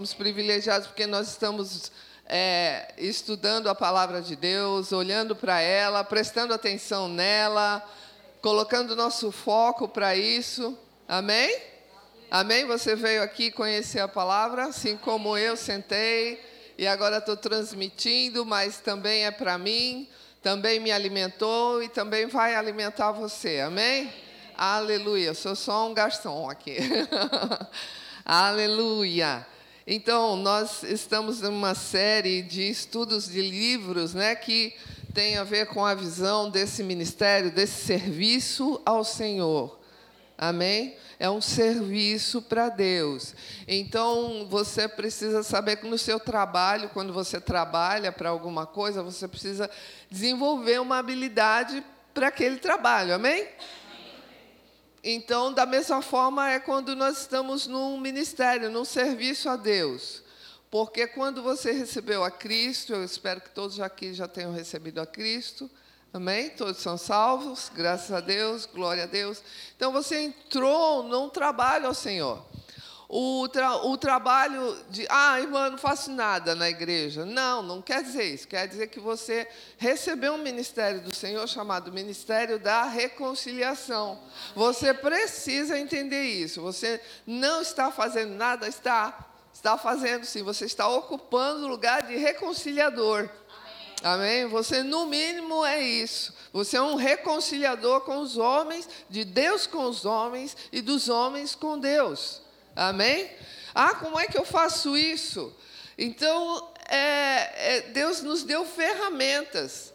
Somos privilegiados porque nós estamos é, estudando a palavra de Deus, olhando para ela, prestando atenção nela, colocando nosso foco para isso. Amém? Amém? Você veio aqui conhecer a palavra, assim como eu sentei e agora estou transmitindo, mas também é para mim, também me alimentou e também vai alimentar você. Amém? Aleluia. Sou só um garçom aqui. Aleluia. Então, nós estamos numa série de estudos de livros né, que tem a ver com a visão desse ministério, desse serviço ao Senhor. Amém? É um serviço para Deus. Então, você precisa saber que no seu trabalho, quando você trabalha para alguma coisa, você precisa desenvolver uma habilidade para aquele trabalho. Amém? Então, da mesma forma, é quando nós estamos num ministério, num serviço a Deus. Porque quando você recebeu a Cristo, eu espero que todos aqui já tenham recebido a Cristo, amém? Todos são salvos, graças a Deus, glória a Deus. Então, você entrou num trabalho ao Senhor o, tra o trabalho de, ah, irmã, não faço nada na igreja. Não, não quer dizer isso. Quer dizer que você recebeu um ministério do Senhor chamado Ministério da Reconciliação. Você precisa entender isso. Você não está fazendo nada, está, está fazendo sim. Você está ocupando o lugar de reconciliador. Amém? Você, no mínimo, é isso. Você é um reconciliador com os homens, de Deus com os homens e dos homens com Deus. Amém? Ah, como é que eu faço isso? Então, é, é, Deus nos deu ferramentas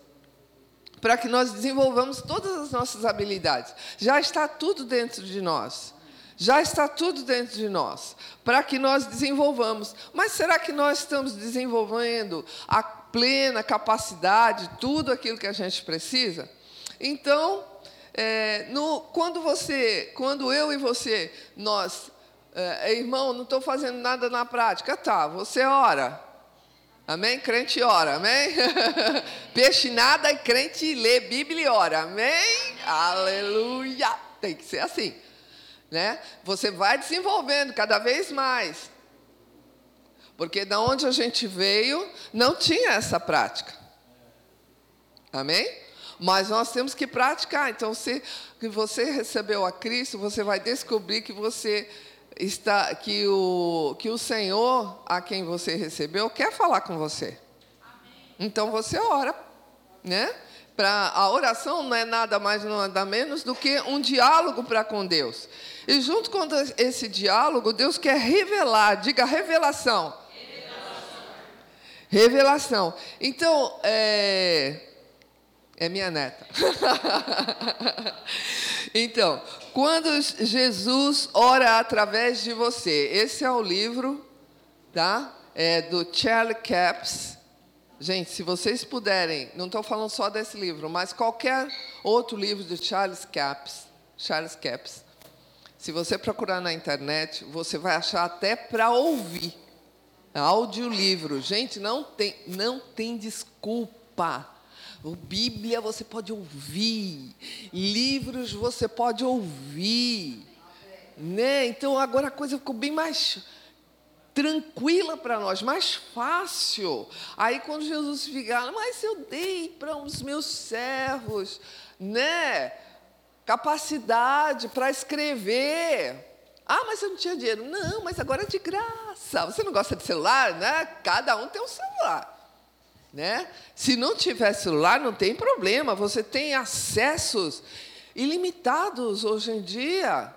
para que nós desenvolvamos todas as nossas habilidades. Já está tudo dentro de nós. Já está tudo dentro de nós, para que nós desenvolvamos. Mas será que nós estamos desenvolvendo a plena capacidade, tudo aquilo que a gente precisa? Então, é, no, quando você, quando eu e você, nós é, irmão, não estou fazendo nada na prática. Tá, você ora. Amém? Crente ora, amém? Peixe nada e crente lê Bíblia e ora, amém? Aleluia! Tem que ser assim, né? Você vai desenvolvendo cada vez mais. Porque da onde a gente veio, não tinha essa prática. Amém? Mas nós temos que praticar. Então, se você recebeu a Cristo, você vai descobrir que você está que o que o Senhor a quem você recebeu quer falar com você. Amém. Então você ora, né? Para a oração não é nada mais nada menos do que um diálogo para com Deus. E junto com esse diálogo, Deus quer revelar, diga revelação. Revelação. revelação. Então, é, é minha neta. então, quando Jesus ora através de você, esse é o livro, tá? É do Charlie Capps. Gente, se vocês puderem, não estou falando só desse livro, mas qualquer outro livro do Charles Capps, Charles Capps, se você procurar na internet, você vai achar até para ouvir. Audiolivro. Gente, não tem, não tem desculpa Bíblia você pode ouvir, livros você pode ouvir, né? Então agora a coisa ficou bem mais tranquila para nós, mais fácil. Aí quando Jesus fica, mas eu dei para os meus servos, né? Capacidade para escrever. Ah, mas eu não tinha dinheiro. Não, mas agora é de graça. Você não gosta de celular, né? Cada um tem um celular. Né? Se não tiver celular, não tem problema, você tem acessos ilimitados hoje em dia.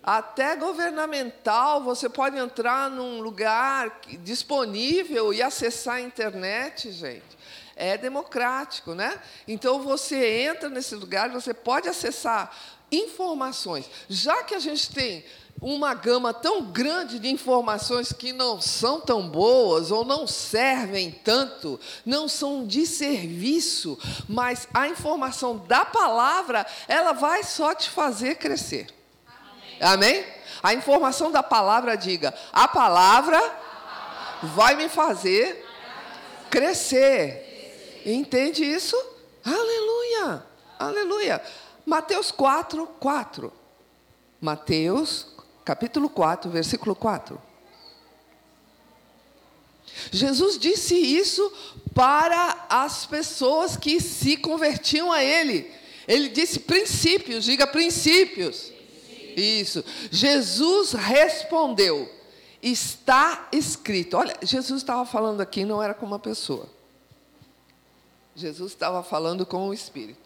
Até governamental, você pode entrar num lugar disponível e acessar a internet, gente. É democrático, né? Então você entra nesse lugar, você pode acessar informações. Já que a gente tem uma gama tão grande de informações que não são tão boas ou não servem tanto, não são de serviço, mas a informação da palavra, ela vai só te fazer crescer. Amém? Amém? A informação da palavra diga: a palavra vai me fazer crescer. Entende isso? Aleluia! Aleluia! Mateus 4, 4. Mateus capítulo 4, versículo 4. Jesus disse isso para as pessoas que se convertiam a Ele. Ele disse princípios, diga princípios. Isso. Jesus respondeu: está escrito. Olha, Jesus estava falando aqui, não era com uma pessoa. Jesus estava falando com o Espírito.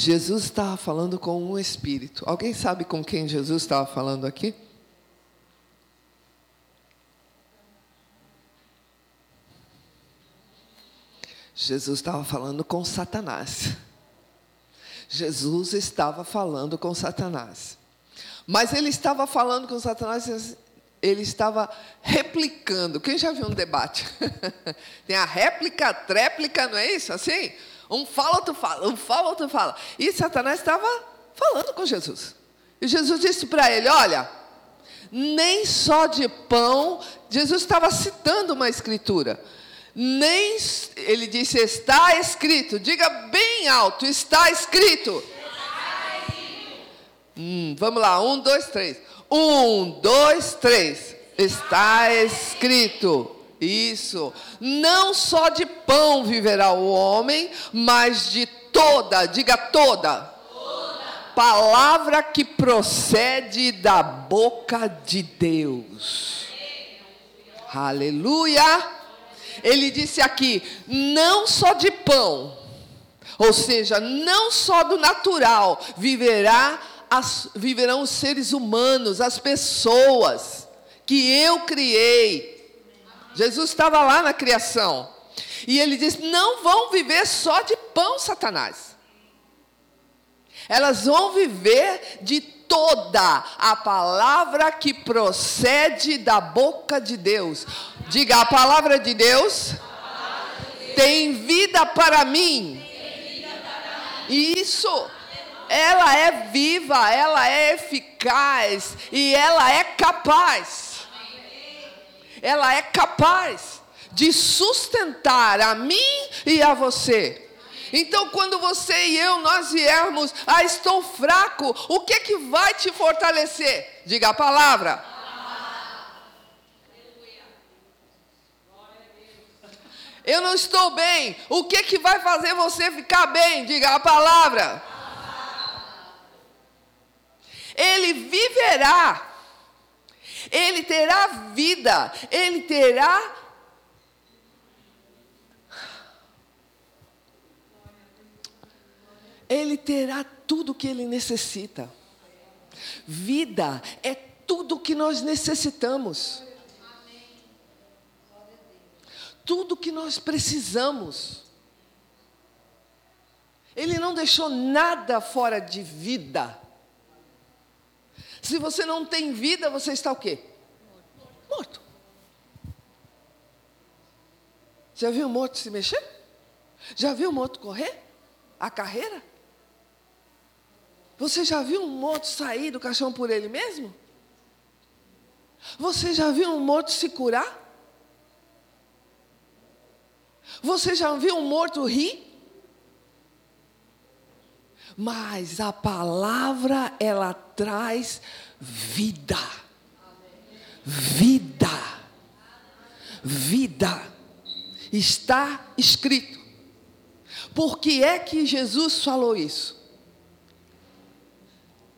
Jesus estava falando com um Espírito. Alguém sabe com quem Jesus estava falando aqui? Jesus estava falando com Satanás. Jesus estava falando com Satanás. Mas ele estava falando com Satanás, ele estava replicando. Quem já viu um debate? Tem a réplica, tréplica, não é isso? Assim? Um fala, outro fala, um fala, outro fala. E Satanás estava falando com Jesus. E Jesus disse para ele: Olha, nem só de pão, Jesus estava citando uma escritura nem ele disse está escrito. Diga bem alto, está escrito. Hum, vamos lá, um, dois, três. Um, dois, três. Está escrito. Isso. Não só de pão viverá o homem, mas de toda, diga toda, toda. palavra que procede da boca de Deus. Aleluia. Ele disse aqui: não só de pão, ou seja, não só do natural viverá as, viverão os seres humanos, as pessoas que eu criei. Jesus estava lá na criação. E ele disse: não vão viver só de pão, Satanás. Elas vão viver de toda a palavra que procede da boca de Deus. Diga, a palavra de Deus, tem vida para mim. Isso. Ela é viva, ela é eficaz e ela é capaz. Ela é capaz de sustentar a mim e a você. Então, quando você e eu nós viermos, ah, estou fraco, o que que vai te fortalecer? Diga a palavra. Eu não estou bem. O que que vai fazer você ficar bem? Diga a palavra. Ele viverá. Ele terá vida. Ele terá Ele terá tudo o que ele necessita. Vida é tudo o que nós necessitamos. Tudo o que nós precisamos. Ele não deixou nada fora de vida. Se você não tem vida, você está o quê? Morto. Já viu o morto se mexer? Já viu o morto correr? A carreira? Você já viu um morto sair do caixão por ele mesmo? Você já viu um morto se curar? Você já viu um morto rir? Mas a palavra ela traz vida. Vida. Vida. Está escrito. Por que é que Jesus falou isso?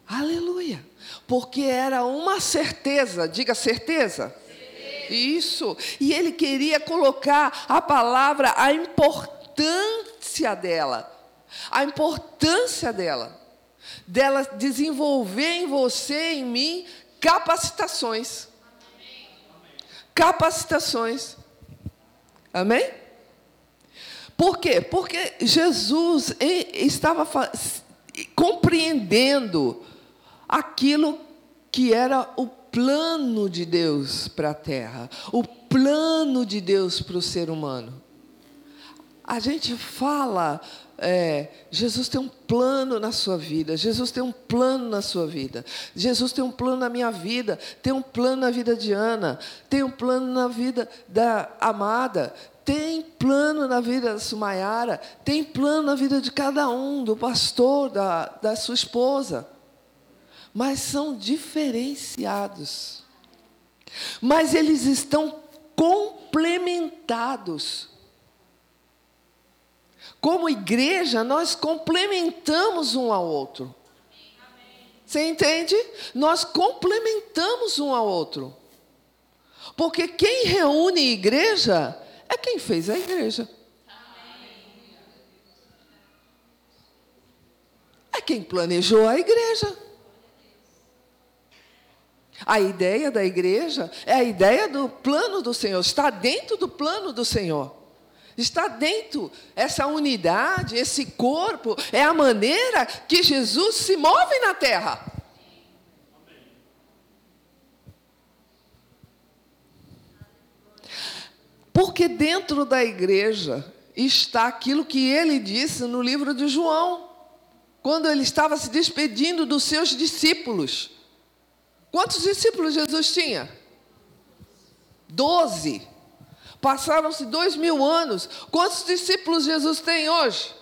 Aleluia. Porque era uma certeza, diga certeza. Isso. E ele queria colocar a palavra, a importância dela. A importância dela. Dela desenvolver em você, em mim, capacitações. Capacitações. Amém? Por quê? Porque Jesus estava compreendendo aquilo que era o plano de Deus para a terra, o plano de Deus para o ser humano. A gente fala, é, Jesus tem um plano na sua vida, Jesus tem um plano na sua vida, Jesus tem um plano na minha vida, tem um plano na vida de Ana, tem um plano na vida da amada, tem plano na vida da Sumaiara, tem plano na vida de cada um, do pastor, da, da sua esposa mas são diferenciados. Mas eles estão complementados. Como igreja, nós complementamos um ao outro. Você entende? Nós complementamos um ao outro. Porque quem reúne igreja é quem fez a igreja. É quem planejou a igreja. A ideia da igreja é a ideia do plano do Senhor, está dentro do plano do Senhor. Está dentro essa unidade, esse corpo, é a maneira que Jesus se move na terra. Porque dentro da igreja está aquilo que ele disse no livro de João, quando ele estava se despedindo dos seus discípulos. Quantos discípulos Jesus tinha? Doze. Passaram-se dois mil anos. Quantos discípulos Jesus tem hoje?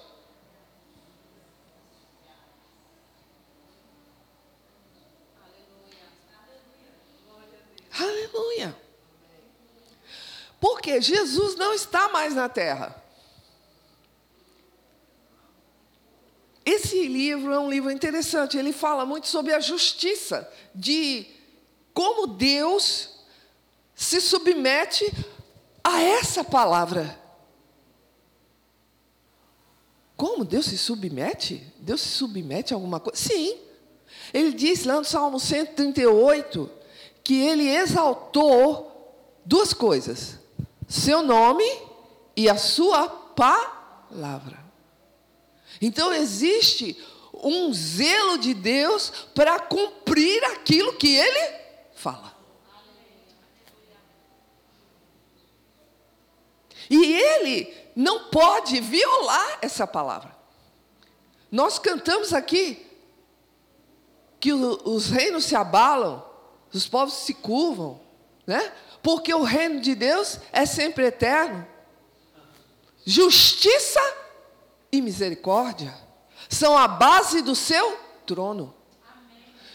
Aleluia. Porque Jesus não está mais na terra. Esse livro é um livro interessante, ele fala muito sobre a justiça, de como Deus se submete a essa palavra. Como Deus se submete? Deus se submete a alguma coisa? Sim. Ele diz lá no Salmo 138 que ele exaltou duas coisas: seu nome e a sua palavra. Então existe um zelo de Deus para cumprir aquilo que ele fala. E ele não pode violar essa palavra. Nós cantamos aqui que os reinos se abalam, os povos se curvam, né? Porque o reino de Deus é sempre eterno. Justiça e misericórdia são a base do seu trono.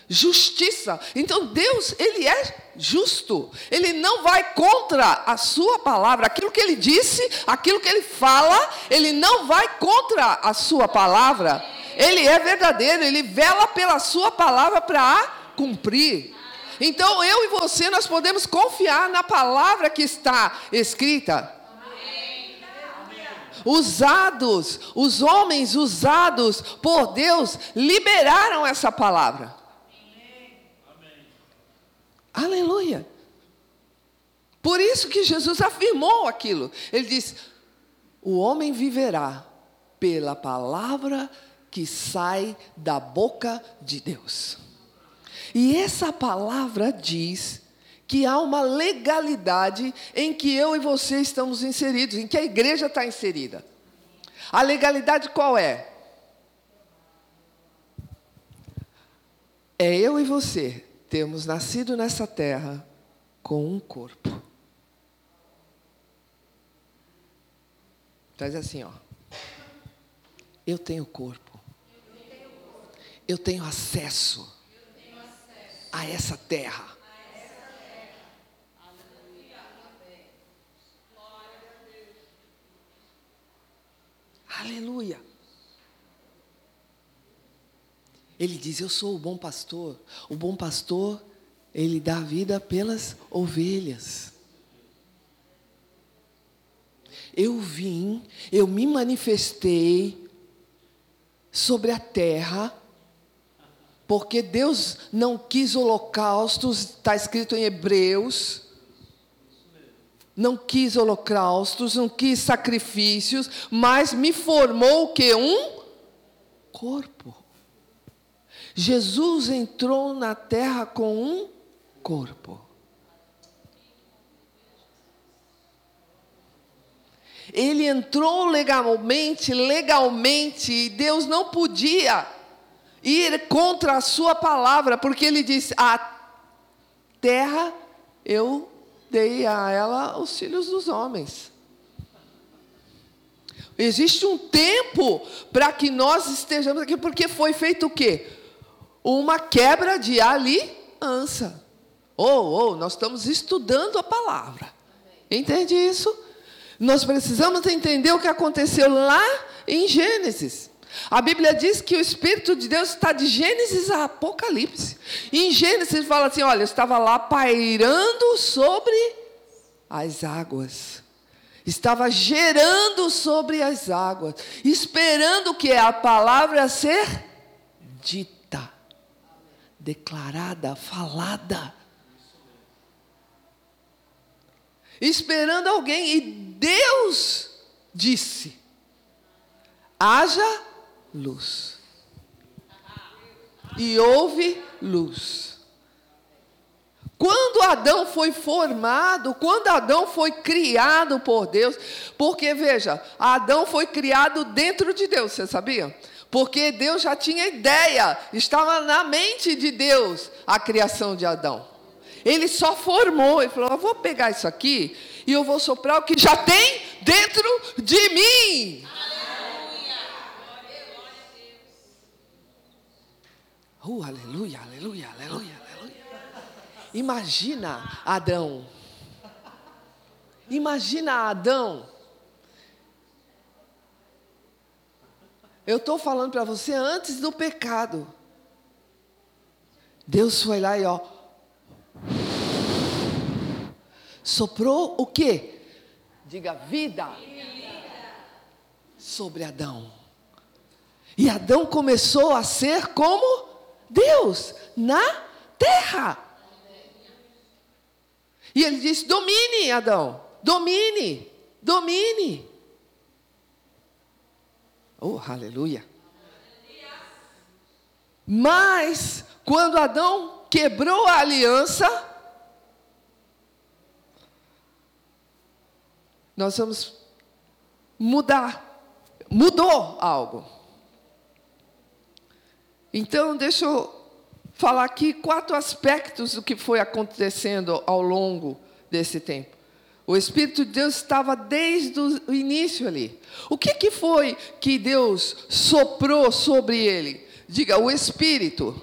Justiça. Então Deus, ele é justo. Ele não vai contra a sua palavra. Aquilo que ele disse, aquilo que ele fala, ele não vai contra a sua palavra. Ele é verdadeiro, ele vela pela sua palavra para cumprir. Então eu e você nós podemos confiar na palavra que está escrita usados, os homens usados por Deus, liberaram essa palavra. Aleluia. Por isso que Jesus afirmou aquilo. Ele diz: O homem viverá pela palavra que sai da boca de Deus. E essa palavra diz que há uma legalidade em que eu e você estamos inseridos, em que a igreja está inserida. A legalidade qual é? É eu e você termos nascido nessa terra com um corpo. Faz assim, ó. Eu tenho corpo. Eu tenho acesso a essa terra. Aleluia. Ele diz: Eu sou o bom pastor. O bom pastor, ele dá vida pelas ovelhas. Eu vim, eu me manifestei sobre a terra, porque Deus não quis holocaustos, está escrito em Hebreus não quis holocaustos, não quis sacrifícios, mas me formou o que? Um corpo. Jesus entrou na terra com um corpo. Ele entrou legalmente, legalmente, e Deus não podia ir contra a sua palavra, porque ele disse: A terra eu dei a ela os filhos dos homens. Existe um tempo para que nós estejamos aqui, porque foi feito o quê? Uma quebra de aliança. Ou, ou, nós estamos estudando a palavra. Entende isso? Nós precisamos entender o que aconteceu lá em Gênesis. A Bíblia diz que o Espírito de Deus está de Gênesis a Apocalipse. Em Gênesis fala assim: olha, eu estava lá pairando sobre as águas. Estava gerando sobre as águas, esperando que a palavra ser dita, declarada, falada. Esperando alguém, e Deus disse: haja luz. E houve luz. Quando Adão foi formado, quando Adão foi criado por Deus, porque veja, Adão foi criado dentro de Deus, você sabia? Porque Deus já tinha ideia, estava na mente de Deus a criação de Adão. Ele só formou, ele falou: Eu vou pegar isso aqui e eu vou soprar o que já tem dentro de mim. Uh, aleluia, aleluia, aleluia, aleluia. Imagina Adão. Imagina Adão. Eu estou falando para você antes do pecado. Deus foi lá e ó. Soprou o quê? Diga vida. Sobre Adão. E Adão começou a ser como Deus na terra. E ele disse: domine, Adão, domine, domine. Oh, aleluia. Mas, quando Adão quebrou a aliança, nós vamos mudar. Mudou algo. Então, deixa eu falar aqui quatro aspectos do que foi acontecendo ao longo desse tempo. O Espírito de Deus estava desde o início ali. O que, que foi que Deus soprou sobre ele? Diga, o Espírito.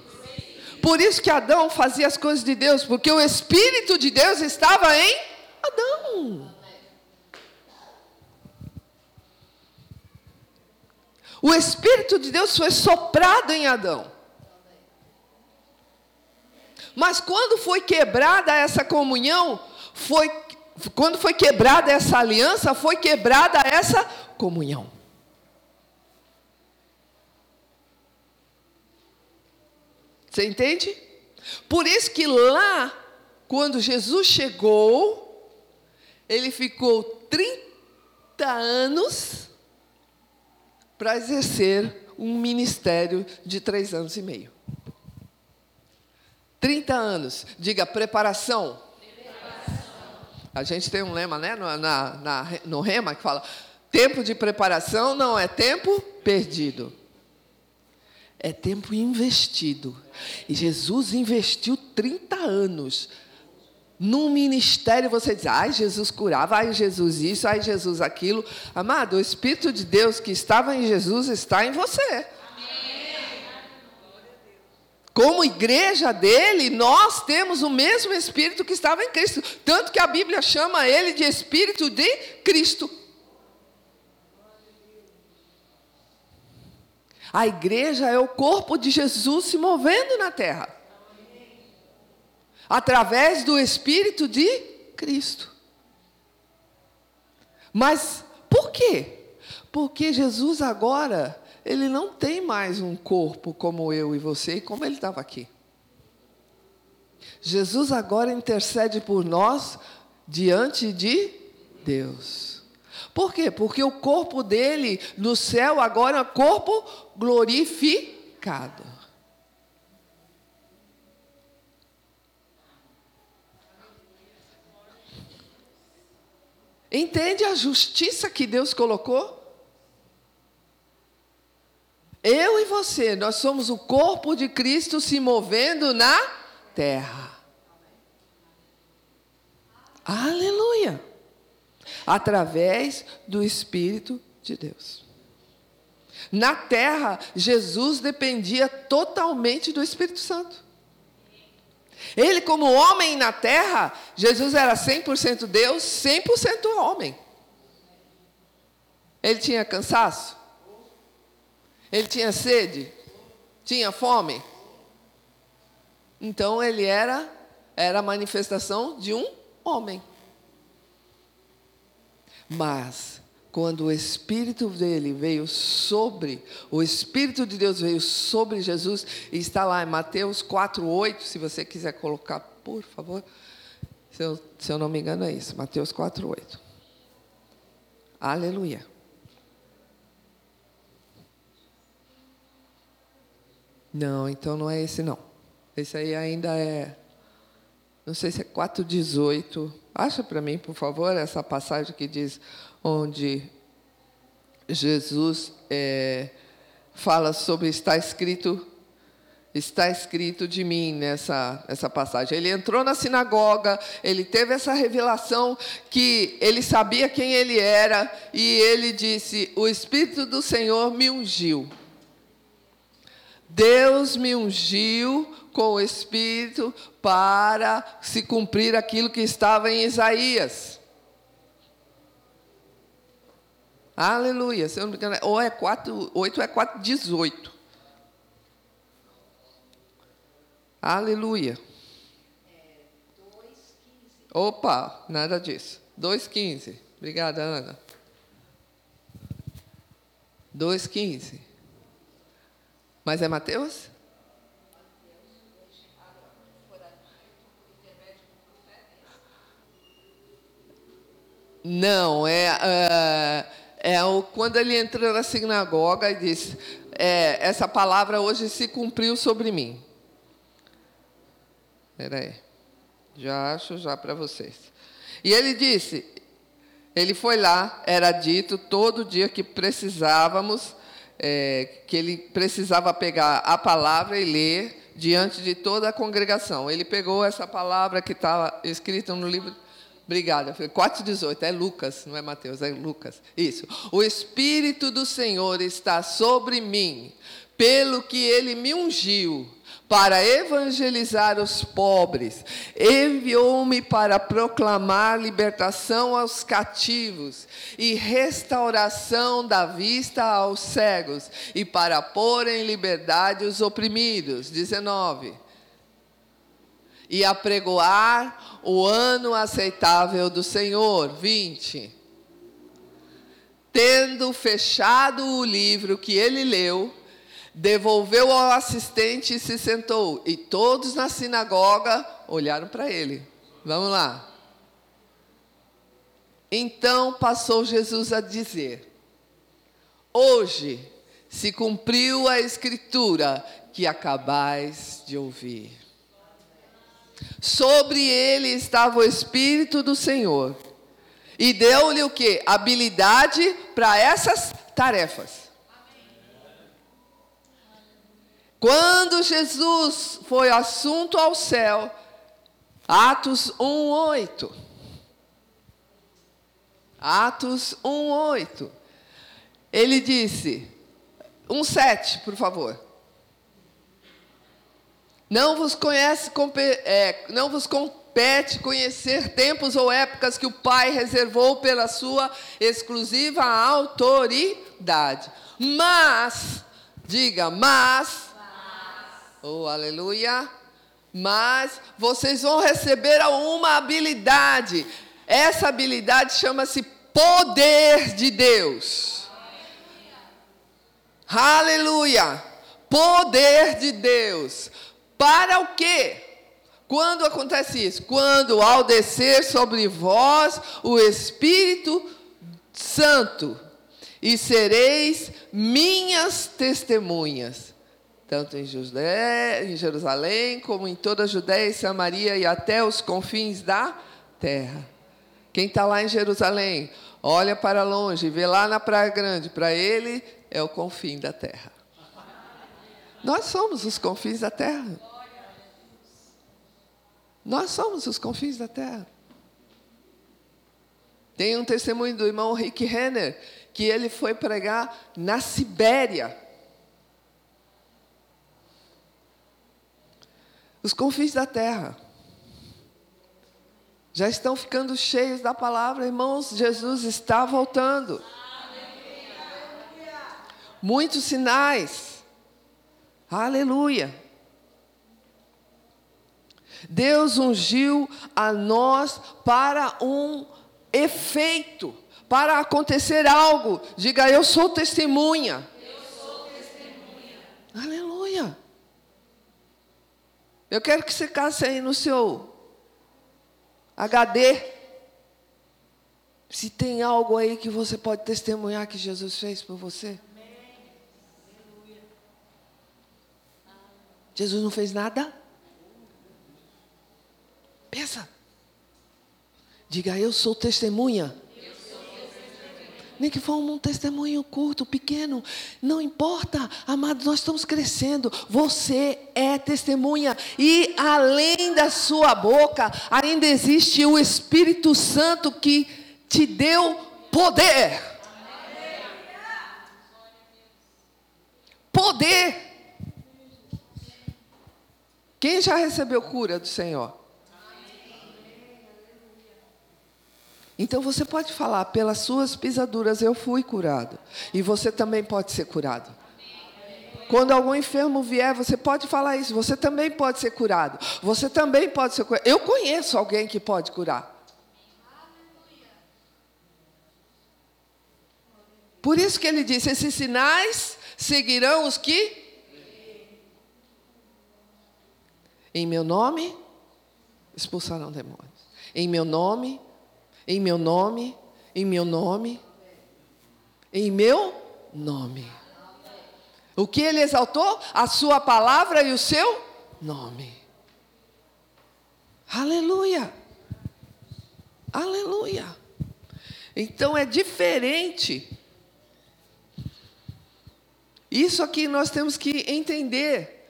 Por isso que Adão fazia as coisas de Deus, porque o Espírito de Deus estava em Adão. O Espírito de Deus foi soprado em Adão. Mas quando foi quebrada essa comunhão, foi quando foi quebrada essa aliança, foi quebrada essa comunhão. Você entende? Por isso que lá, quando Jesus chegou, ele ficou 30 anos para exercer um ministério de três anos e meio. 30 anos, diga preparação. A gente tem um lema né, no, na, na, no Rema que fala: tempo de preparação não é tempo perdido, é tempo investido. E Jesus investiu 30 anos num ministério você diz, ai, Jesus curava, ai, Jesus isso, ai, Jesus aquilo. Amado, o Espírito de Deus que estava em Jesus está em você. Como igreja dele, nós temos o mesmo Espírito que estava em Cristo. Tanto que a Bíblia chama ele de Espírito de Cristo. A igreja é o corpo de Jesus se movendo na terra através do Espírito de Cristo. Mas por quê? Porque Jesus agora, ele não tem mais um corpo como eu e você, e como ele estava aqui. Jesus agora intercede por nós diante de Deus. Por quê? Porque o corpo dele no céu agora é corpo glorificado. Entende a justiça que Deus colocou? Eu e você, nós somos o corpo de Cristo se movendo na terra. Aleluia! Através do Espírito de Deus. Na terra, Jesus dependia totalmente do Espírito Santo. Ele, como homem na terra, Jesus era 100% Deus, 100% homem. Ele tinha cansaço? Ele tinha sede? Tinha fome? Então ele era era a manifestação de um homem. Mas quando o espírito dele veio sobre, o espírito de Deus veio sobre Jesus e está lá em Mateus 4:8, se você quiser colocar, por favor. Se eu, se eu não me engano é isso, Mateus 4:8. Aleluia. Não, então não é esse não. Esse aí ainda é. Não sei se é 4,18. Acha para mim, por favor, essa passagem que diz onde Jesus é, fala sobre está escrito está escrito de mim nessa, nessa passagem. Ele entrou na sinagoga, ele teve essa revelação que ele sabia quem ele era e ele disse: O Espírito do Senhor me ungiu Deus me ungiu com o Espírito para se cumprir aquilo que estava em Isaías. Aleluia. Se eu não me engano, ou é 4, 8 é 4, 18. Aleluia. Opa, nada disso. 2,15. Obrigada, Ana. 2,15. Mas é Mateus? Não, é, é, é o, quando ele entrou na sinagoga e disse: é, Essa palavra hoje se cumpriu sobre mim. Espera aí, já acho já para vocês. E ele disse: Ele foi lá, era dito todo dia que precisávamos é, que ele precisava pegar a palavra e ler diante de toda a congregação. Ele pegou essa palavra que estava escrita no livro. Obrigada. 4,18. É Lucas, não é Mateus, é Lucas. Isso. O Espírito do Senhor está sobre mim, pelo que ele me ungiu para evangelizar os pobres, enviou-me para proclamar libertação aos cativos e restauração da vista aos cegos, e para pôr em liberdade os oprimidos. 19. E apregoar o ano aceitável do Senhor. 20. Tendo fechado o livro que ele leu, devolveu ao assistente e se sentou. E todos na sinagoga olharam para ele. Vamos lá. Então passou Jesus a dizer: Hoje se cumpriu a escritura que acabais de ouvir. Sobre ele estava o Espírito do Senhor. E deu-lhe o que? Habilidade para essas tarefas. Quando Jesus foi assunto ao céu, Atos 1:8. Atos 1:8. Ele disse, 1:7, por favor. Não vos conhece, é, não vos compete conhecer tempos ou épocas que o Pai reservou pela sua exclusiva autoridade. Mas, diga, mas Oh, aleluia. Mas vocês vão receber uma habilidade. Essa habilidade chama-se poder de Deus. Aleluia. Poder de Deus. Para o quê? Quando acontece isso? Quando ao descer sobre vós o Espírito Santo, e sereis minhas testemunhas tanto em, Judé, em Jerusalém, como em toda a Judéia e Samaria e até os confins da terra. Quem está lá em Jerusalém, olha para longe, vê lá na Praia Grande, para ele é o confim da terra. Nós somos os confins da terra. Nós somos os confins da terra. Tem um testemunho do irmão Rick Renner, que ele foi pregar na Sibéria. Os confins da terra já estão ficando cheios da palavra, irmãos. Jesus está voltando. Muitos sinais. Aleluia. Deus ungiu a nós para um efeito, para acontecer algo. Diga, eu sou testemunha. Eu sou testemunha. Aleluia. Eu quero que você casse aí no seu HD. Se tem algo aí que você pode testemunhar que Jesus fez por você. Jesus não fez nada? Pensa. Diga, eu sou testemunha. Nem que for um testemunho curto, pequeno, não importa, amados, nós estamos crescendo. Você é testemunha, e além da sua boca, ainda existe o Espírito Santo que te deu poder. Poder. Quem já recebeu cura do Senhor? Então você pode falar, pelas suas pisaduras eu fui curado. E você também pode ser curado. Quando algum enfermo vier, você pode falar isso. Você também pode ser curado. Você também pode ser curado. Eu conheço alguém que pode curar. Por isso que ele disse: esses sinais seguirão os que. Em meu nome expulsarão demônios. Em meu nome em meu nome, em meu nome, em meu nome. O que ele exaltou? A sua palavra e o seu nome. Aleluia. Aleluia. Então é diferente. Isso aqui nós temos que entender.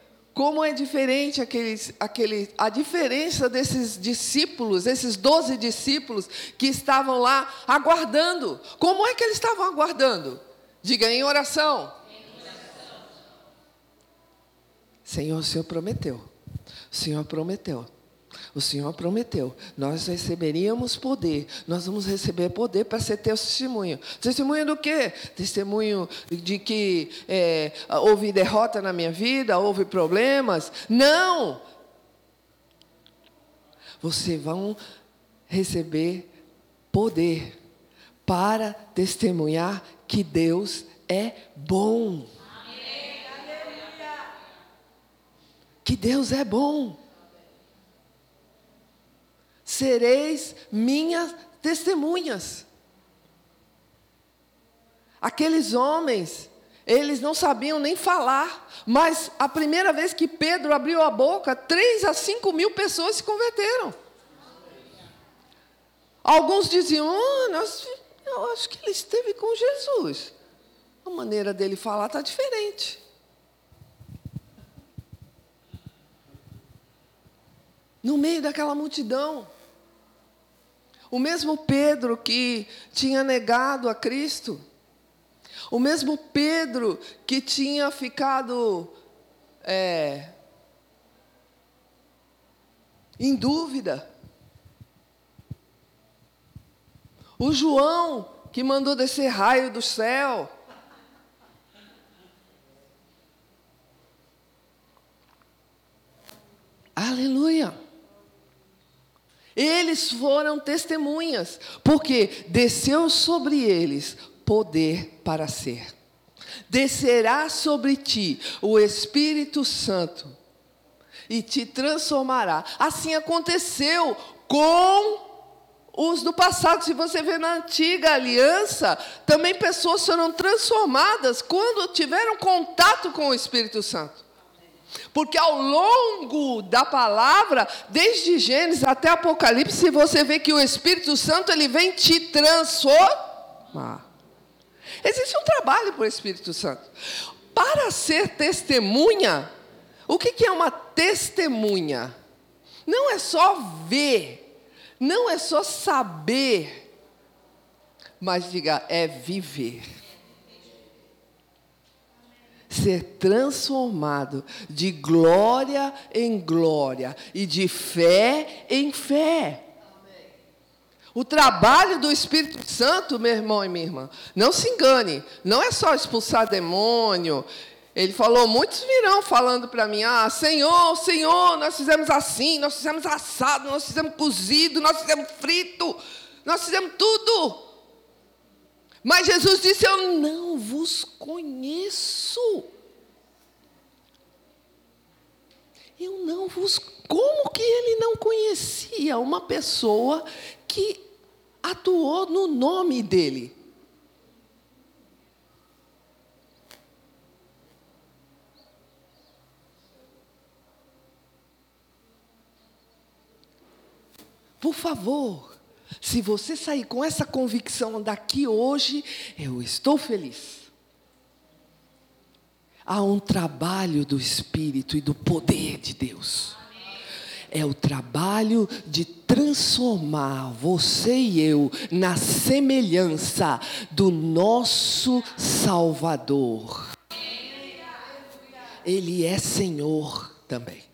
Como é diferente aqueles, aquele, a diferença desses discípulos, esses doze discípulos que estavam lá aguardando. Como é que eles estavam aguardando? Diga em oração. Em oração. Senhor, o Senhor prometeu. O Senhor prometeu. O Senhor prometeu, nós receberíamos poder, nós vamos receber poder para ser testemunho. Testemunho do quê? Testemunho de que é, houve derrota na minha vida, houve problemas? Não! Vocês vão receber poder para testemunhar que Deus é bom. Que Deus é bom sereis minhas testemunhas. Aqueles homens, eles não sabiam nem falar, mas a primeira vez que Pedro abriu a boca, três a cinco mil pessoas se converteram. Alguns diziam, oh, nós, eu acho que ele esteve com Jesus. A maneira dele falar está diferente. No meio daquela multidão. O mesmo Pedro que tinha negado a Cristo, o mesmo Pedro que tinha ficado é, em dúvida, o João que mandou descer raio do céu, Aleluia. Eles foram testemunhas, porque desceu sobre eles poder para ser. Descerá sobre ti o Espírito Santo e te transformará. Assim aconteceu com os do passado. Se você vê na antiga aliança, também pessoas foram transformadas quando tiveram contato com o Espírito Santo. Porque ao longo da palavra, desde Gênesis até Apocalipse, você vê que o Espírito Santo ele vem te transformar. Existe um trabalho para o Espírito Santo. Para ser testemunha, o que é uma testemunha? Não é só ver, não é só saber, mas diga, é viver. Ser transformado de glória em glória e de fé em fé. O trabalho do Espírito Santo, meu irmão e minha irmã, não se engane, não é só expulsar demônio. Ele falou, muitos virão falando para mim: Ah, Senhor, Senhor, nós fizemos assim, nós fizemos assado, nós fizemos cozido, nós fizemos frito, nós fizemos tudo. Mas Jesus disse: Eu não vos conheço. Eu não vos. Como que ele não conhecia uma pessoa que atuou no nome dele? Por favor, se você sair com essa convicção daqui hoje, eu estou feliz. Há um trabalho do Espírito e do poder de Deus. É o trabalho de transformar você e eu na semelhança do nosso Salvador. Ele é Senhor também.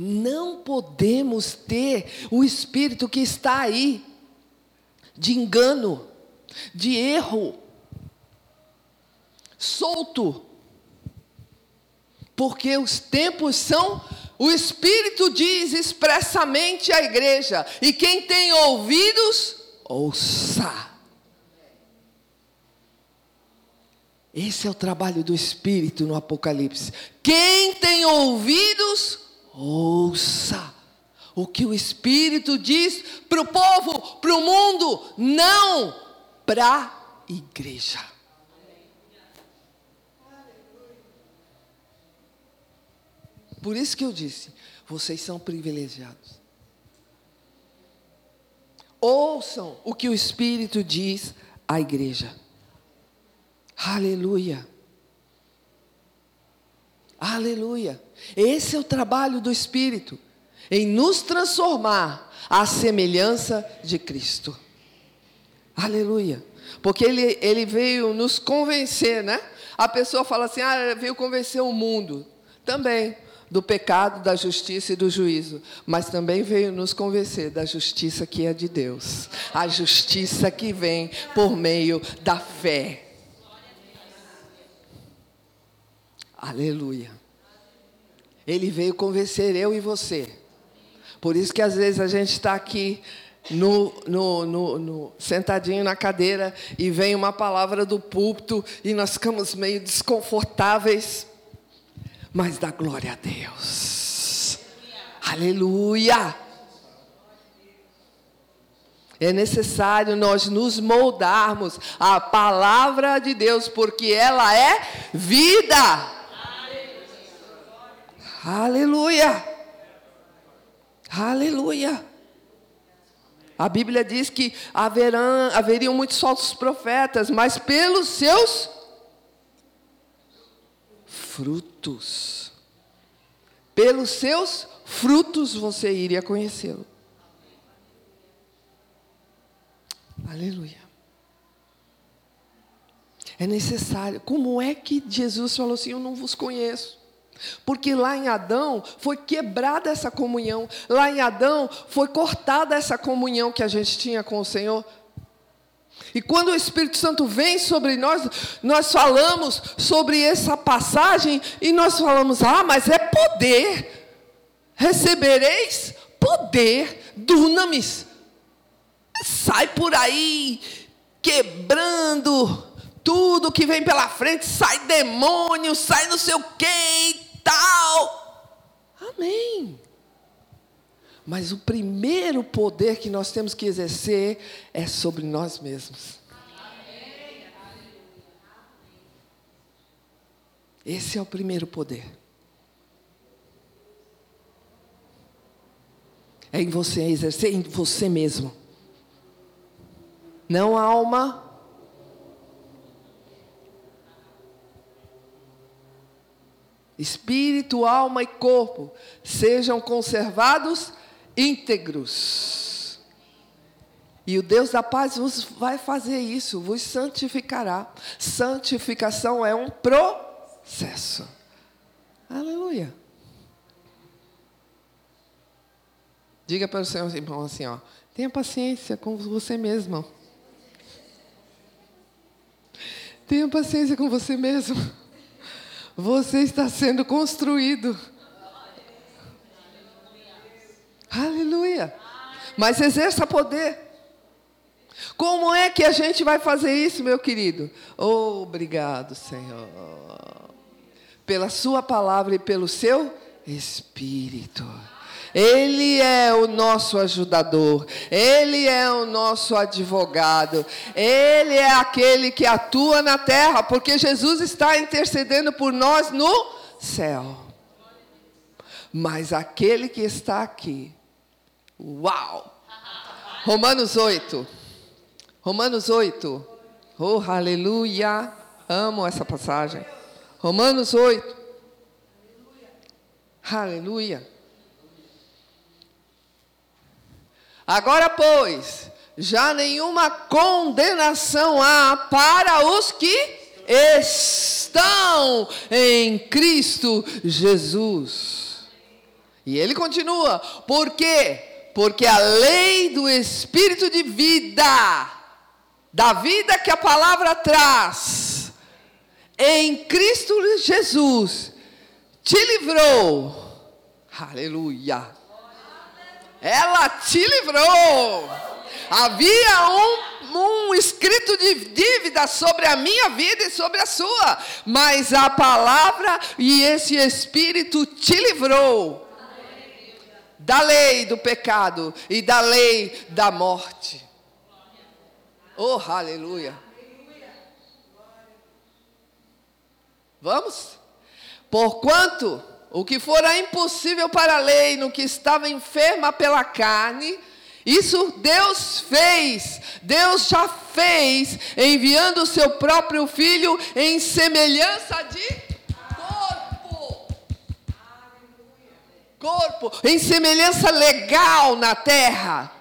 Não podemos ter o espírito que está aí, de engano, de erro, solto. Porque os tempos são, o Espírito diz expressamente à igreja, e quem tem ouvidos, ouça. Esse é o trabalho do Espírito no Apocalipse. Quem tem ouvidos, ouça o que o Espírito diz para o povo, para o mundo, não para a igreja. Por isso que eu disse: vocês são privilegiados. Ouçam o que o Espírito diz à igreja. Aleluia. Aleluia. Esse é o trabalho do Espírito, em nos transformar à semelhança de Cristo. Aleluia. Porque ele, ele veio nos convencer, né? A pessoa fala assim, ah, veio convencer o mundo. Também, do pecado, da justiça e do juízo. Mas também veio nos convencer da justiça que é de Deus. A justiça que vem por meio da fé. Aleluia. Ele veio convencer eu e você. Por isso que às vezes a gente está aqui no, no, no, no, sentadinho na cadeira e vem uma palavra do púlpito e nós ficamos meio desconfortáveis, mas dá glória a Deus. Aleluia. É necessário nós nos moldarmos à palavra de Deus, porque ela é vida. Aleluia! Aleluia! A Bíblia diz que haverão, haveriam muitos falsos profetas, mas pelos seus frutos. Pelos seus frutos você iria conhecê-lo. Aleluia. É necessário. Como é que Jesus falou assim: Eu não vos conheço? Porque lá em Adão foi quebrada essa comunhão, lá em Adão foi cortada essa comunhão que a gente tinha com o Senhor. E quando o Espírito Santo vem sobre nós, nós falamos sobre essa passagem e nós falamos: ah, mas é poder, recebereis poder, dunamis. Sai por aí quebrando tudo que vem pela frente, sai demônio, sai não sei o quê, tal. Amém. Mas o primeiro poder que nós temos que exercer é sobre nós mesmos. Esse é o primeiro poder. É em você exercer em você mesmo. Não alma, espírito, alma e corpo sejam conservados íntegros, E o Deus da paz vos vai fazer isso, vos santificará. Santificação é um processo. Aleluia. Diga para o seu irmão assim, ó. Tenha paciência com você mesmo. Tenha paciência com você mesmo. Você está sendo construído. Aleluia. Mas exerça poder. Como é que a gente vai fazer isso, meu querido? Oh, obrigado, Senhor. Pela Sua palavra e pelo seu Espírito. Ele é o nosso ajudador, Ele é o nosso advogado, Ele é aquele que atua na terra, porque Jesus está intercedendo por nós no céu. Mas aquele que está aqui, uau! Romanos 8. Romanos 8. Oh, aleluia! Amo essa passagem. Romanos 8. Aleluia. Agora, pois, já nenhuma condenação há para os que estão em Cristo Jesus. E ele continua: por quê? Porque a lei do Espírito de vida, da vida que a palavra traz, em Cristo Jesus, te livrou. Aleluia ela te livrou. Havia um, um escrito de dívida sobre a minha vida e sobre a sua, mas a palavra e esse Espírito te livrou da lei do pecado e da lei da morte. Oh, aleluia. Vamos? Porquanto o que fora impossível para a lei, no que estava enferma pela carne, isso Deus fez, Deus já fez, enviando o seu próprio filho em semelhança de corpo. Corpo, em semelhança legal na terra.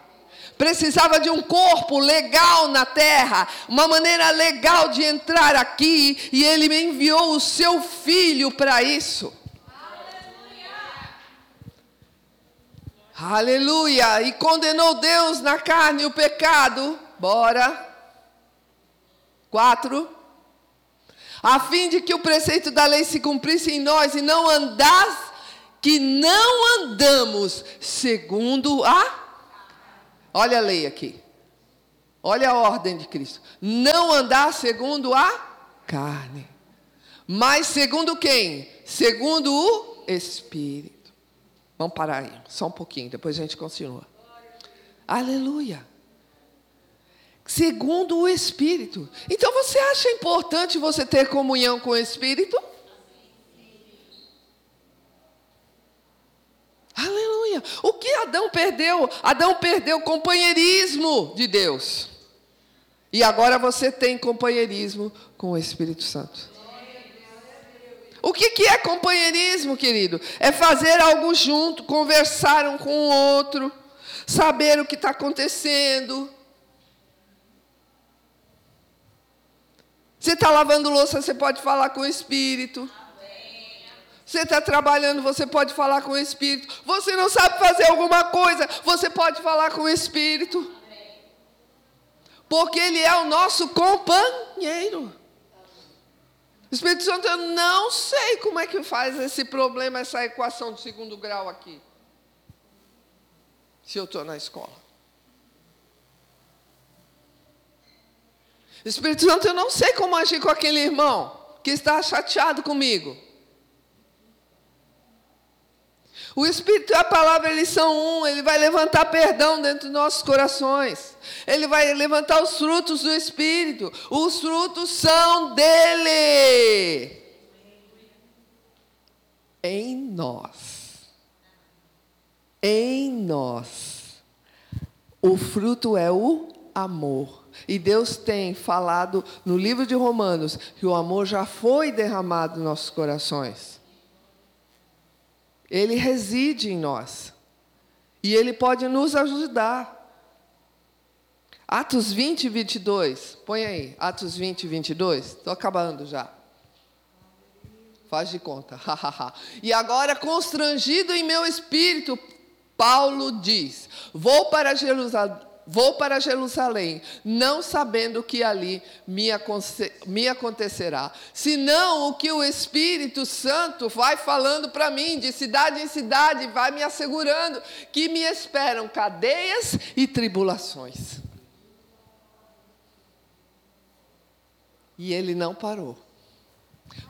Precisava de um corpo legal na terra, uma maneira legal de entrar aqui, e ele me enviou o seu filho para isso. Aleluia! E condenou Deus na carne o pecado. Bora. Quatro. A fim de que o preceito da lei se cumprisse em nós e não andas, que não andamos segundo a. Olha a lei aqui. Olha a ordem de Cristo. Não andar segundo a carne. Mas segundo quem? Segundo o Espírito. Vamos parar aí, só um pouquinho, depois a gente continua. Aleluia. Segundo o Espírito. Então você acha importante você ter comunhão com o Espírito? Aleluia. O que Adão perdeu? Adão perdeu o companheirismo de Deus. E agora você tem companheirismo com o Espírito Santo. O que, que é companheirismo, querido? É fazer algo junto, conversar um com o outro, saber o que está acontecendo. Você está lavando louça, você pode falar com o Espírito. Você está trabalhando, você pode falar com o Espírito. Você não sabe fazer alguma coisa, você pode falar com o Espírito. Porque Ele é o nosso companheiro. Espírito Santo, eu não sei como é que faz esse problema, essa equação de segundo grau aqui. Se eu estou na escola. Espírito Santo, eu não sei como agir com aquele irmão que está chateado comigo. O Espírito e a palavra, eles são um, ele vai levantar perdão dentro dos nossos corações. Ele vai levantar os frutos do Espírito. Os frutos são dele. Em nós. Em nós. O fruto é o amor. E Deus tem falado no livro de Romanos que o amor já foi derramado nos nossos corações. Ele reside em nós. E Ele pode nos ajudar Atos 20, 22. Põe aí, Atos 20, 22. Estou acabando já. Faz de conta. e agora, constrangido em meu espírito, Paulo diz: Vou para Jerusalém. Vou para Jerusalém, não sabendo que ali me, me acontecerá, senão o que o Espírito Santo vai falando para mim, de cidade em cidade, vai me assegurando que me esperam cadeias e tribulações. E ele não parou.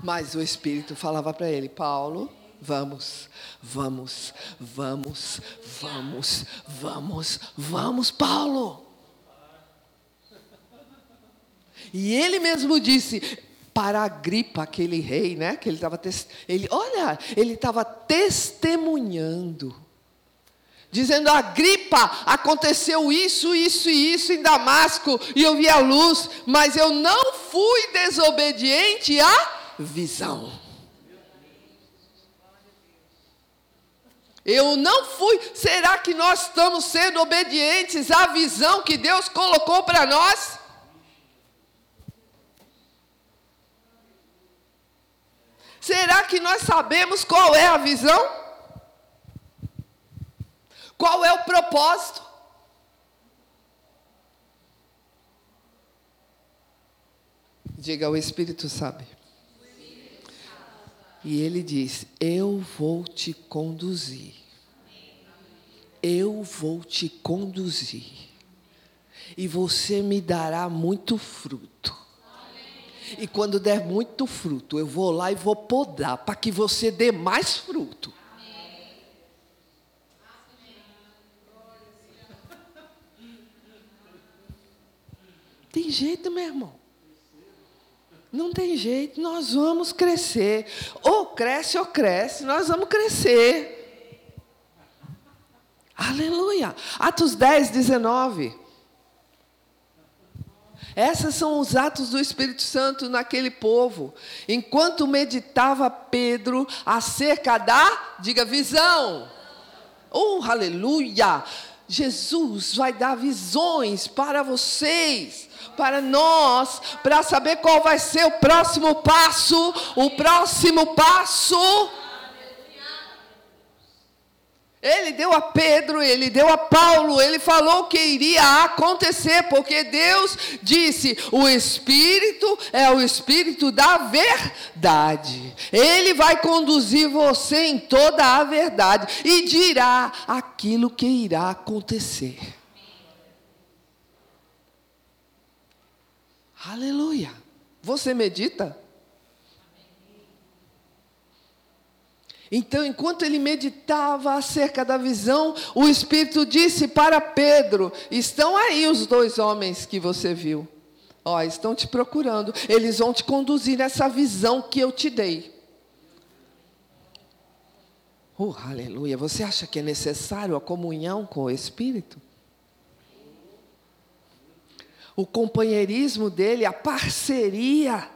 Mas o Espírito falava para ele: Paulo, vamos, vamos, vamos, vamos, vamos, vamos, Paulo. E ele mesmo disse para a gripa, aquele rei, né? Que ele estava, ele, olha, ele estava testemunhando dizendo: a gripa aconteceu isso, isso e isso em Damasco, e eu vi a luz, mas eu não fui desobediente à visão. Eu não fui. Será que nós estamos sendo obedientes à visão que Deus colocou para nós? Será que nós sabemos qual é a visão? Qual é o propósito? Diga, o Espírito sabe. E ele diz: Eu vou te conduzir. Eu vou te conduzir. E você me dará muito fruto. E quando der muito fruto, eu vou lá e vou podar para que você dê mais fruto. Tem jeito, meu irmão. Não tem jeito, nós vamos crescer. Ou cresce ou cresce, nós vamos crescer. Aleluia. Atos 10, 19. Esses são os atos do Espírito Santo naquele povo. Enquanto meditava Pedro acerca da, diga, visão. Oh, aleluia! Jesus vai dar visões para vocês para nós, para saber qual vai ser o próximo passo, o próximo passo. Ele deu a Pedro, ele deu a Paulo, ele falou que iria acontecer, porque Deus disse: o Espírito é o Espírito da verdade. Ele vai conduzir você em toda a verdade e dirá aquilo que irá acontecer. Aleluia. Você medita? Então, enquanto ele meditava acerca da visão, o Espírito disse para Pedro: Estão aí os dois homens que você viu. Ó, estão te procurando. Eles vão te conduzir nessa visão que eu te dei. Oh, aleluia. Você acha que é necessário a comunhão com o Espírito? o companheirismo dele, a parceria.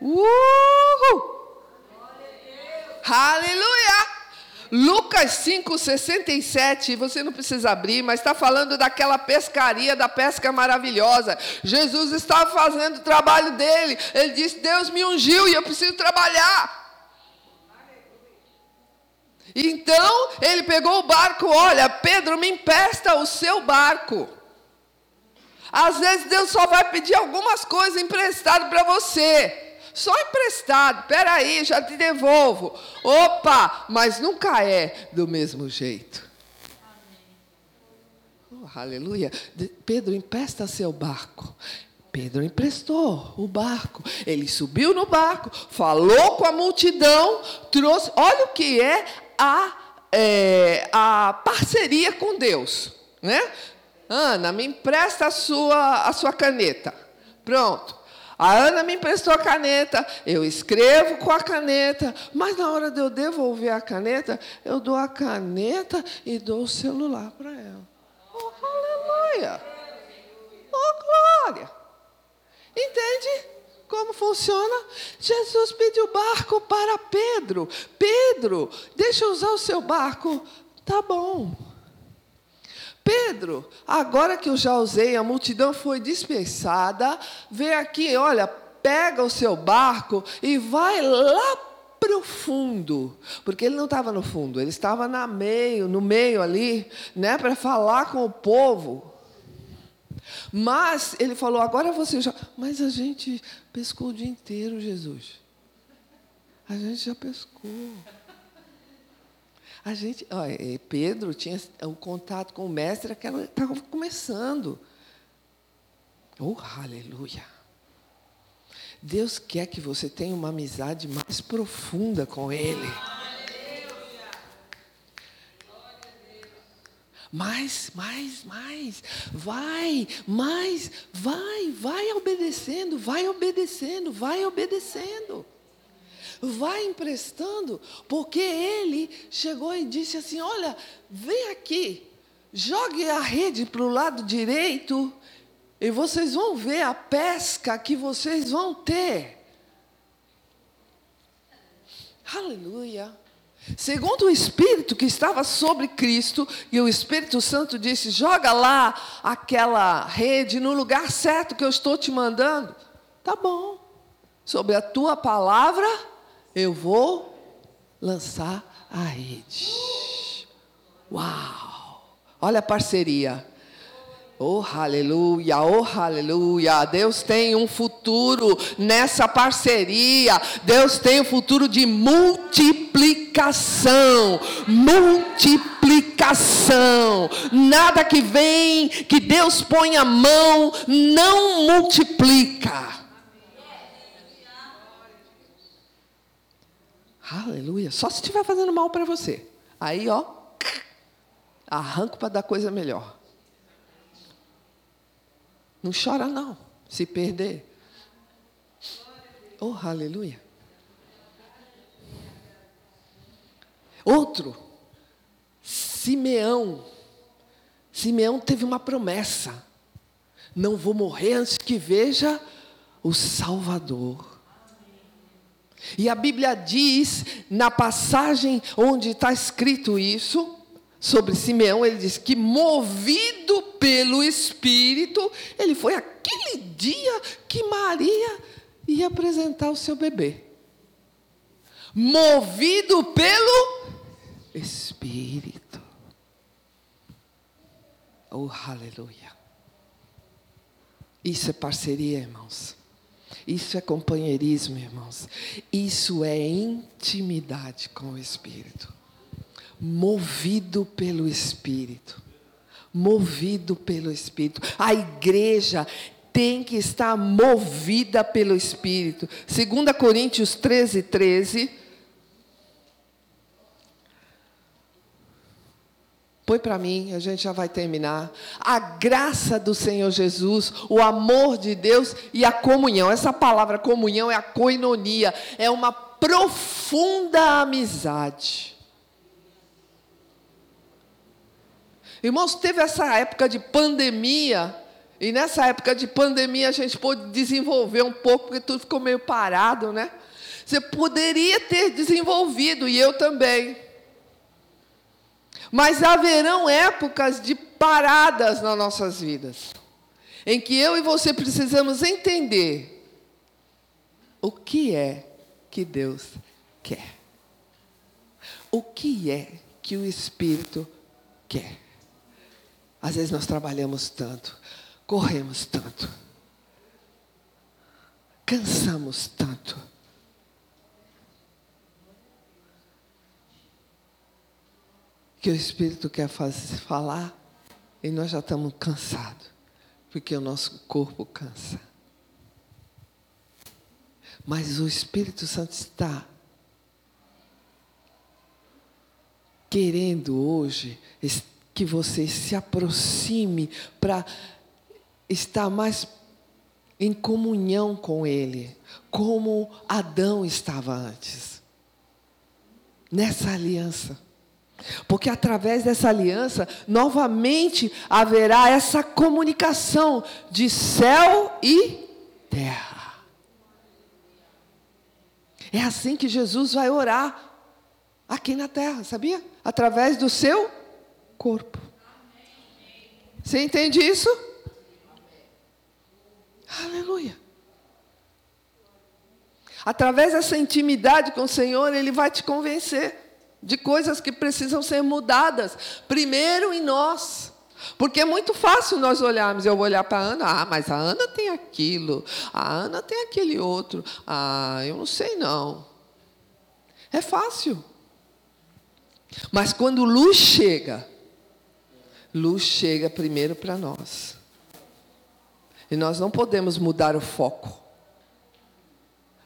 Uhul! Aleluia! Lucas 5,67, você não precisa abrir, mas está falando daquela pescaria, da pesca maravilhosa. Jesus estava fazendo o trabalho dele. Ele disse: Deus me ungiu e eu preciso trabalhar. Então ele pegou o barco, olha, Pedro, me empresta o seu barco. Às vezes Deus só vai pedir algumas coisas emprestado para você. Só emprestado. Espera aí, já te devolvo. Opa, mas nunca é do mesmo jeito. Oh, aleluia. Pedro, empresta seu barco. Pedro emprestou o barco. Ele subiu no barco, falou com a multidão, trouxe. Olha o que é a, é, a parceria com Deus. Né? Ana, me empresta a sua, a sua caneta. Pronto. A Ana me emprestou a caneta, eu escrevo com a caneta, mas na hora de eu devolver a caneta, eu dou a caneta e dou o celular para ela. Oh, aleluia! Oh, glória! Entende como funciona? Jesus pediu barco para Pedro. Pedro, deixa eu usar o seu barco. Tá bom. Pedro, agora que eu já usei, a multidão foi dispersada, vem aqui, olha, pega o seu barco e vai lá para o fundo, porque ele não estava no fundo, ele estava na meio, no meio ali, né, para falar com o povo. Mas ele falou: agora você já. Mas a gente pescou o dia inteiro, Jesus. A gente já pescou. A gente, ó, Pedro tinha o contato com o mestre que estava começando. Oh, aleluia. Deus quer que você tenha uma amizade mais profunda com Ele. Mais, mais, mais. Vai, mais, vai, vai obedecendo, vai obedecendo, vai obedecendo. Vai emprestando, porque ele chegou e disse assim: Olha, vem aqui, jogue a rede para o lado direito e vocês vão ver a pesca que vocês vão ter. Aleluia. Segundo o Espírito que estava sobre Cristo, e o Espírito Santo disse: joga lá aquela rede no lugar certo que eu estou te mandando. Tá bom. Sobre a tua palavra, eu vou lançar a rede. Uau! Olha a parceria. Oh, aleluia, oh, aleluia. Deus tem um futuro nessa parceria. Deus tem um futuro de multiplicação. Multiplicação. Nada que vem, que Deus põe a mão, não multiplica. Aleluia. Só se estiver fazendo mal para você. Aí, ó, arranco para dar coisa melhor. Não chora, não, se perder. Oh, aleluia. Outro, Simeão. Simeão teve uma promessa: não vou morrer antes que veja o Salvador. E a Bíblia diz, na passagem onde está escrito isso, sobre Simeão, ele diz que movido pelo Espírito, ele foi aquele dia que Maria ia apresentar o seu bebê. Movido pelo Espírito. Oh, aleluia. Isso é parceria, irmãos. Isso é companheirismo, irmãos. Isso é intimidade com o Espírito movido pelo Espírito. Movido pelo Espírito. A igreja tem que estar movida pelo Espírito. 2 Coríntios 13, 13. Põe para mim, a gente já vai terminar. A graça do Senhor Jesus, o amor de Deus e a comunhão. Essa palavra comunhão é a coinonia, é uma profunda amizade. Irmãos, teve essa época de pandemia, e nessa época de pandemia a gente pôde desenvolver um pouco, porque tudo ficou meio parado, né? Você poderia ter desenvolvido, e eu também. Mas haverão épocas de paradas nas nossas vidas, em que eu e você precisamos entender o que é que Deus quer. O que é que o Espírito quer. Às vezes nós trabalhamos tanto, corremos tanto, cansamos tanto. Que o Espírito quer fazer, falar e nós já estamos cansados, porque o nosso corpo cansa. Mas o Espírito Santo está querendo hoje, que você se aproxime para estar mais em comunhão com Ele, como Adão estava antes. Nessa aliança. Porque através dessa aliança, novamente haverá essa comunicação de céu e terra. É assim que Jesus vai orar aqui na terra, sabia? Através do seu corpo. Você entende isso? Aleluia. Através dessa intimidade com o Senhor, Ele vai te convencer de coisas que precisam ser mudadas, primeiro em nós. Porque é muito fácil nós olharmos, eu vou olhar para a Ana, ah, mas a Ana tem aquilo, a Ana tem aquele outro, ah, eu não sei não. É fácil. Mas quando luz chega, luz chega primeiro para nós. E nós não podemos mudar o foco.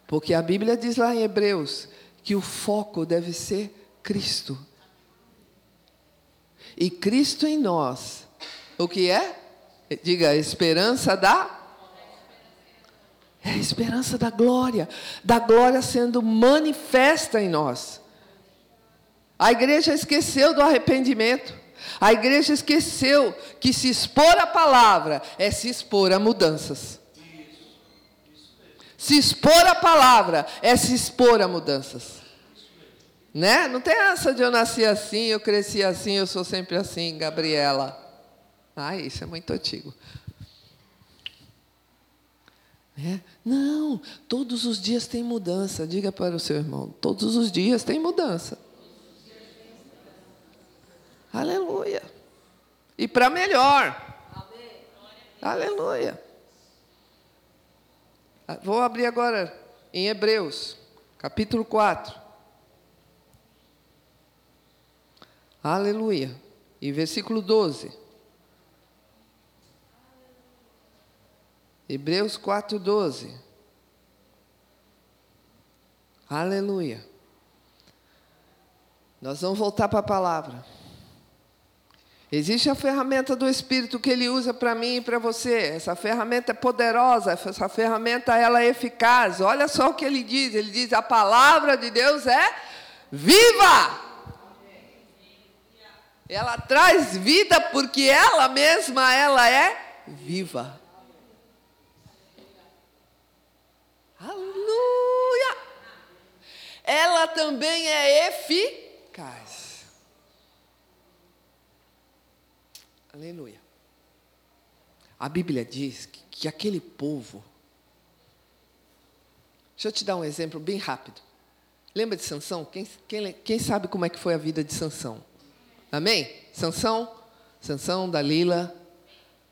Porque a Bíblia diz lá em Hebreus que o foco deve ser Cristo. E Cristo em nós o que é? Diga, esperança da é a esperança da glória, da glória sendo manifesta em nós. A igreja esqueceu do arrependimento. A igreja esqueceu que se expor à palavra é se expor a mudanças. Se expor à palavra é se expor a mudanças. Né? Não tem essa de eu nasci assim, eu cresci assim, eu sou sempre assim, Gabriela. Ah, isso é muito antigo. É? Não, todos os dias tem mudança. Diga para o seu irmão: todos os dias tem mudança. Aleluia. E para melhor. Aleluia. Ah, vou abrir agora em Hebreus, capítulo 4. Aleluia. E versículo 12. Hebreus 4,12. Aleluia. Nós vamos voltar para a palavra. Existe a ferramenta do Espírito que Ele usa para mim e para você. Essa ferramenta é poderosa, essa ferramenta ela é eficaz. Olha só o que Ele diz. Ele diz: a palavra de Deus é viva. Ela traz vida porque ela mesma ela é viva. ela também é eficaz. Aleluia. A Bíblia diz que, que aquele povo. Deixa eu te dar um exemplo bem rápido. Lembra de Sansão? Quem, quem, quem sabe como é que foi a vida de Sansão? Amém? Sansão, Sansão, Dalila,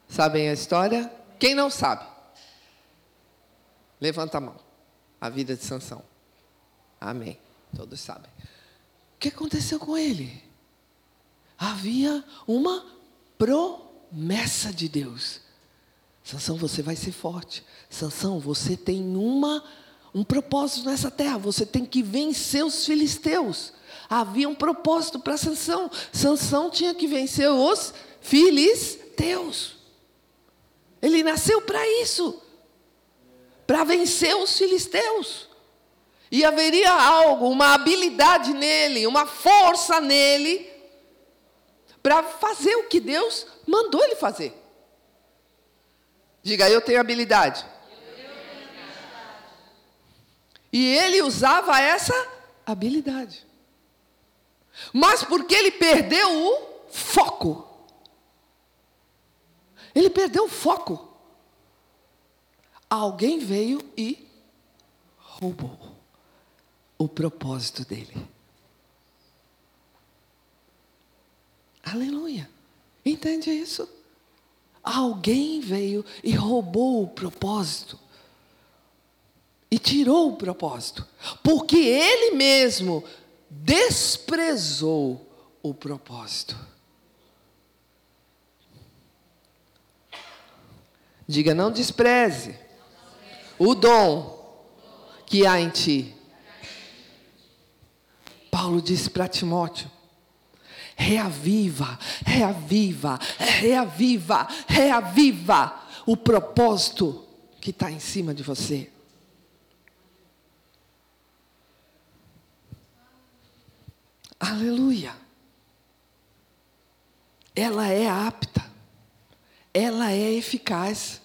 sabem a história? Quem não sabe? Levanta a mão. A vida de Sansão. Amém. Todos sabem. O que aconteceu com ele? Havia uma promessa de Deus. Sansão, você vai ser forte. Sansão, você tem uma um propósito nessa terra. Você tem que vencer os filisteus. Havia um propósito para Sansão. Sansão tinha que vencer os filisteus. Ele nasceu para isso. Para vencer os filisteus. E haveria algo, uma habilidade nele, uma força nele, para fazer o que Deus mandou ele fazer. Diga, eu tenho habilidade. E ele usava essa habilidade. Mas porque ele perdeu o foco. Ele perdeu o foco. Alguém veio e roubou o propósito dele. Aleluia. Entende isso? Alguém veio e roubou o propósito. E tirou o propósito. Porque ele mesmo desprezou o propósito. Diga, não despreze o dom que há em ti. Paulo disse para Timóteo: reaviva, reaviva, reaviva, reaviva o propósito que está em cima de você. Aleluia. Ela é apta, ela é eficaz.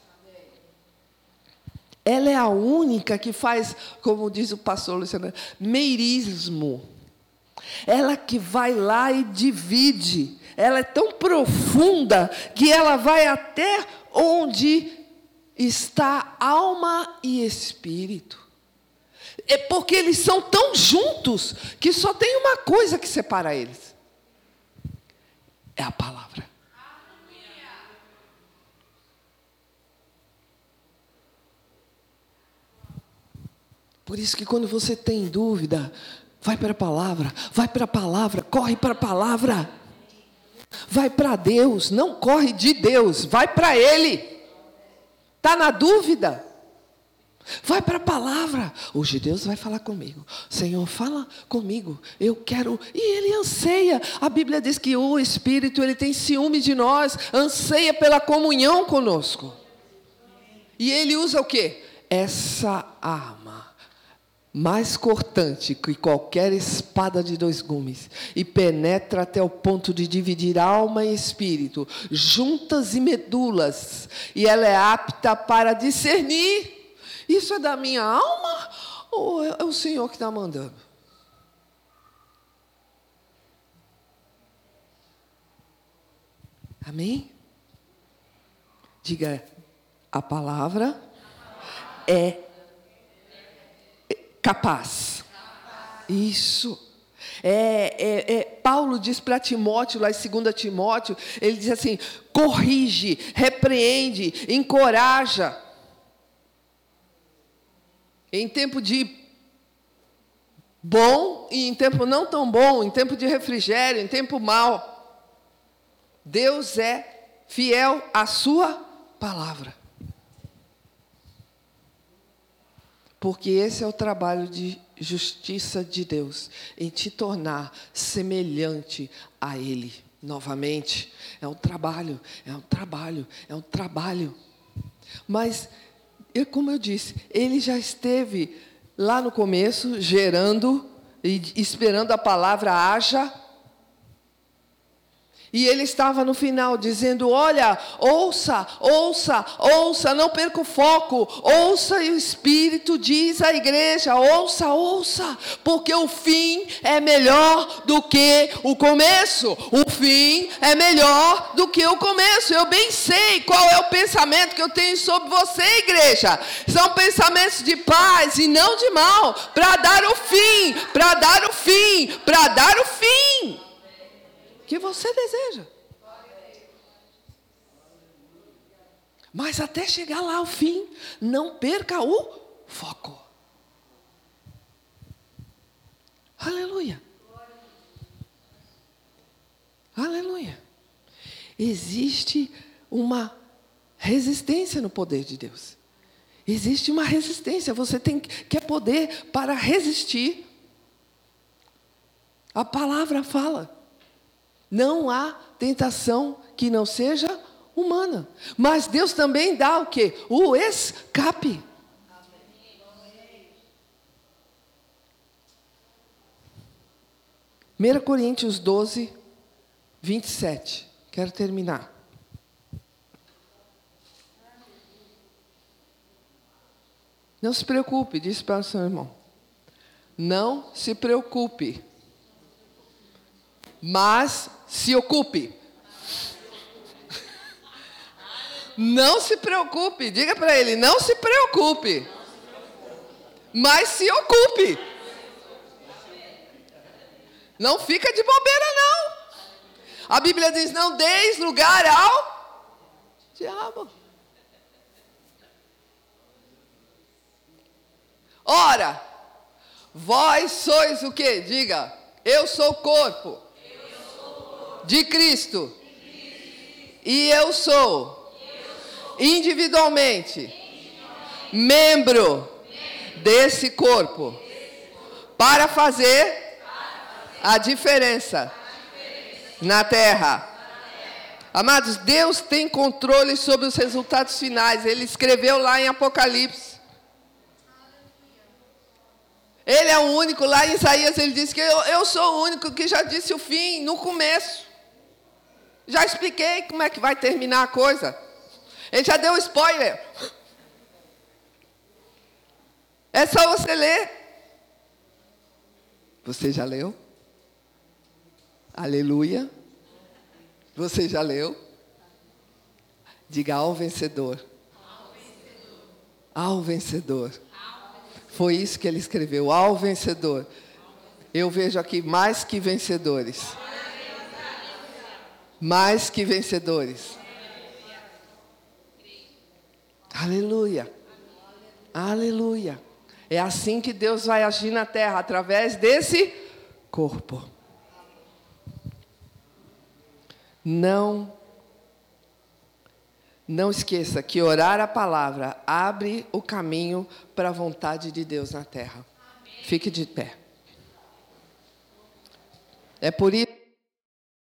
Ela é a única que faz, como diz o pastor Luciano, meirismo Ela que vai lá e divide. Ela é tão profunda que ela vai até onde está alma e espírito. É porque eles são tão juntos que só tem uma coisa que separa eles: é a palavra. Por isso que quando você tem dúvida, vai para a palavra, vai para a palavra, corre para a palavra. Vai para Deus, não corre de Deus, vai para Ele. Está na dúvida? Vai para a palavra. Hoje Deus vai falar comigo. Senhor, fala comigo. Eu quero. E Ele anseia. A Bíblia diz que o Espírito ele tem ciúme de nós, anseia pela comunhão conosco. E Ele usa o que? Essa arma mais cortante que qualquer espada de dois gumes, e penetra até o ponto de dividir alma e espírito, juntas e medulas, e ela é apta para discernir isso é da minha alma ou é o Senhor que está mandando? Amém? Diga, a palavra é capaz. Isso. É, é, é, Paulo diz para Timóteo, lá em 2 Timóteo, ele diz assim: corrige, repreende, encoraja. Em tempo de bom e em tempo não tão bom, em tempo de refrigério, em tempo mau. Deus é fiel à sua palavra. Porque esse é o trabalho de justiça de Deus, em te tornar semelhante a Ele. Novamente, é um trabalho, é um trabalho, é um trabalho. Mas eu, como eu disse, ele já esteve lá no começo, gerando e esperando a palavra haja e ele estava no final dizendo: Olha, ouça, ouça, ouça, não perca o foco, ouça e o Espírito diz à igreja: ouça, ouça, porque o fim é melhor do que o começo. O fim é melhor do que o começo. Eu bem sei qual é o pensamento que eu tenho sobre você, igreja. São pensamentos de paz e não de mal, para dar o fim, para dar o fim, para dar o fim que você deseja. Mas até chegar lá ao fim, não perca o foco. Aleluia. Aleluia. Existe uma resistência no poder de Deus. Existe uma resistência. Você tem que é poder para resistir. A palavra fala. Não há tentação que não seja humana. Mas Deus também dá o que? O escape. Primeira Coríntios 12, 27. Quero terminar. Não se preocupe, disse para o seu irmão. Não se preocupe. Mas se ocupe. Não se preocupe, diga para ele, não se preocupe. Mas se ocupe. Não fica de bobeira, não. A Bíblia diz: não deis lugar ao diabo. Ora, vós sois o que? Diga, eu sou corpo de Cristo. E eu sou, individualmente, membro desse corpo, para fazer a diferença na terra. Amados, Deus tem controle sobre os resultados finais. Ele escreveu lá em Apocalipse. Ele é o único, lá em Isaías ele disse que eu, eu sou o único que já disse o fim no começo. Já expliquei como é que vai terminar a coisa. Ele já deu spoiler. É só você ler. Você já leu? Aleluia. Você já leu? Diga ao vencedor. Ao vencedor. Foi isso que ele escreveu, ao vencedor. Eu vejo aqui mais que vencedores. Mais que vencedores. Aleluia. Aleluia. É assim que Deus vai agir na terra, através desse corpo. Não não esqueça que orar a palavra abre o caminho para a vontade de Deus na terra. Fique de pé. É por isso